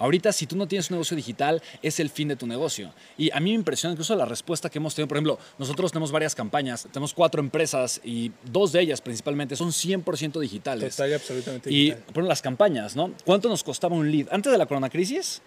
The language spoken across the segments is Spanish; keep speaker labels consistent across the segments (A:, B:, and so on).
A: Ahorita, si tú no tienes un negocio digital, es el fin de tu negocio. Y a mí me impresiona incluso la respuesta que hemos tenido. Por ejemplo, nosotros tenemos varias campañas, tenemos cuatro empresas y dos de ellas principalmente son 100% digitales.
B: Total, absolutamente
A: y, por ejemplo, las campañas, ¿no? ¿Cuánto nos costaba un lead? Antes de la coronacrisis,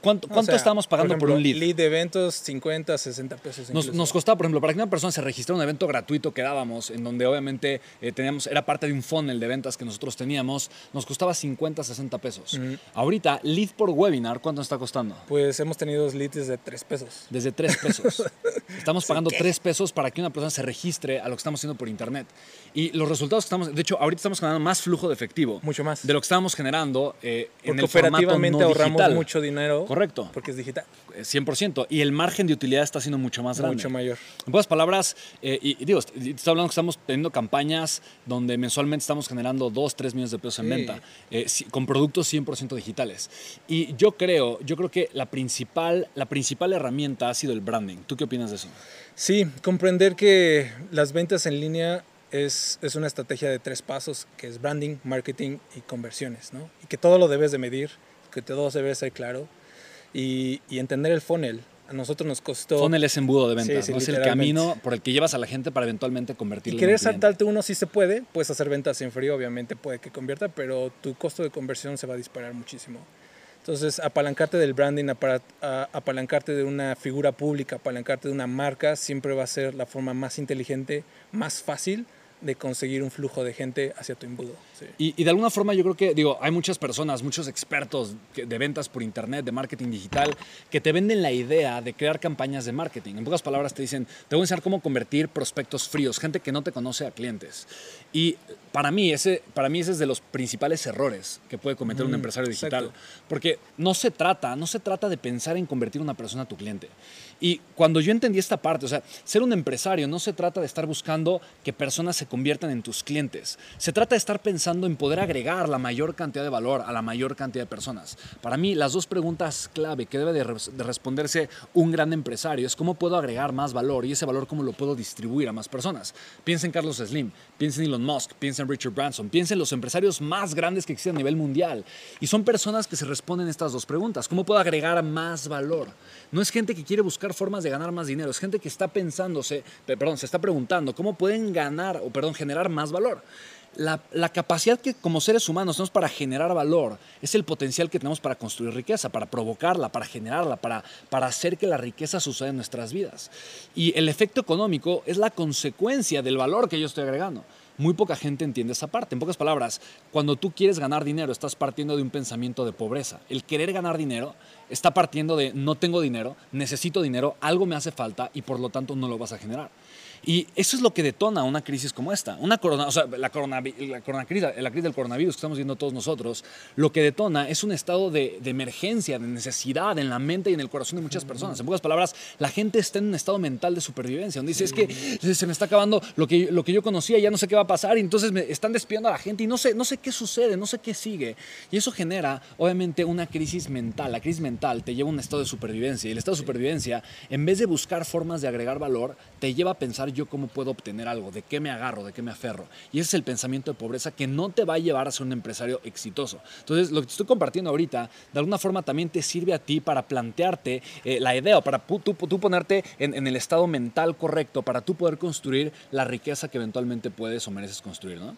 A: ¿Cuánto, cuánto estábamos pagando por, un lead?
B: Lead de eventos, 50, 60 pesos.
A: Nos, nos, costaba, por ejemplo, para que una persona se registrara un evento gratuito que dábamos, en donde obviamente eh, teníamos, era parte de un funnel de ventas que nosotros teníamos, nos costaba 50, 60 pesos. Ahorita, lead por webinar, ¿cuánto nos está costando?
B: Pues hemos tenido leads desde 3 pesos.
A: Desde 3 pesos. estamos pagando 3 pesos para que una persona se registre a lo que estamos haciendo por internet. Y los resultados que estamos, de hecho, ahorita estamos generando más flujo de efectivo.
B: Mucho más.
A: De lo que estábamos generando eh, en el formato
B: no ahorramos
A: digital.
B: mucho dinero.
A: Correcto.
B: Porque es digital.
A: 100%. Y el margen de utilidad está siendo mucho más grande.
B: Mucho mayor.
A: En pocas palabras, eh, y, y, digo, te estoy hablando que estamos teniendo campañas donde mensualmente estamos generando 2, 3 millones de pesos en
B: Sí.
A: venta, eh, con productos 100% digitales. Y yo creo, yo creo que la principal, la principal herramienta ha sido el branding. ¿Tú qué opinas de eso?
B: Sí, comprender que las ventas en línea es, es una estrategia de tres pasos, que es branding, marketing y conversiones, ¿no? Y que todo lo debes de medir, que todo debe ser claro y, y entender el funnel. A nosotros nos costó...
A: Funnel es embudo de ventas,
B: Sí, sí,
A: ¿no? es el camino por el que llevas a la gente para eventualmente
B: Y
A: convertirlo en
B: querer saltarte uno sí se puede, puedes hacer ventas en frío, obviamente puede que convierta, pero tu costo de conversión se va a disparar muchísimo. Entonces, apalancarte del branding, apalancarte de una figura pública, apalancarte de una marca, siempre va a ser la forma más inteligente, más fácil de conseguir un flujo de gente hacia tu embudo. sí.
A: Y, y de alguna forma yo creo que, digo, hay muchas personas, muchos expertos de ventas por internet, de marketing digital, que te venden la idea de crear campañas de marketing. En pocas palabras te dicen, te voy a enseñar cómo convertir prospectos fríos, gente que no te conoce a clientes. Y para mí ese, para mí ese es de los principales errores que puede cometer un
B: Mm,
A: empresario digital.
B: exacto.
A: Porque no se trata, no se trata de pensar en convertir una persona a tu cliente. Y cuando yo entendí esta parte, o sea, ser un empresario no se trata de estar buscando que personas se conviertan en tus clientes. Se trata de estar pensando en poder agregar la mayor cantidad de valor a la mayor cantidad de personas. Para mí, las dos preguntas clave que debe de, de responderse un gran empresario es cómo puedo agregar más valor y ese valor cómo lo puedo distribuir a más personas. Piensa en Carlos Slim, piensa en Elon Musk, piensa en Richard Branson, piensa en los empresarios más grandes que existen a nivel mundial. Y son personas que se responden estas dos preguntas. ¿Cómo puedo agregar más valor? No es gente que quiere buscar formas de ganar más dinero, es gente que está pensándose, pe- perdón, se está preguntando cómo pueden ganar o perdón, generar más valor. La, capacidad que como seres humanos tenemos para generar valor es el potencial que tenemos para construir riqueza, para provocarla, para generarla, para, para hacer que la riqueza suceda en nuestras vidas. Y el efecto económico es la consecuencia del valor que yo estoy agregando. Muy poca gente entiende esa parte. En pocas palabras, cuando tú quieres ganar dinero, estás partiendo de un pensamiento de pobreza. El querer ganar dinero está partiendo de no tengo dinero, necesito dinero, algo me hace falta y por lo tanto no lo vas a generar. Y eso es lo que detona una crisis como esta. Una corona, o sea, la, corona, la, corona crisis, la crisis del coronavirus que estamos viendo todos nosotros, lo que detona es un estado de, de, emergencia, de necesidad en la mente y en el corazón de muchas personas. En pocas palabras, la gente está en un estado mental de supervivencia, donde dice, es que se me está acabando lo que, lo que yo conocía, ya no sé qué va a pasar, y entonces me están despidiendo a la gente y no sé, no sé qué sucede, no sé qué sigue. Y eso genera, obviamente, una crisis mental. La crisis mental te lleva a un estado de supervivencia, y el estado de supervivencia, en vez de buscar formas de agregar valor, te lleva a pensar yo cómo puedo obtener algo, de qué me agarro, de qué me aferro. Y ese es el pensamiento de pobreza que no te va a llevar a ser un empresario exitoso. Entonces, lo que te estoy compartiendo ahorita, de alguna forma también te sirve a ti para plantearte eh, la idea o para tú, tú ponerte en, en, el estado mental correcto para tú poder construir la riqueza que eventualmente puedes o mereces construir, ¿no?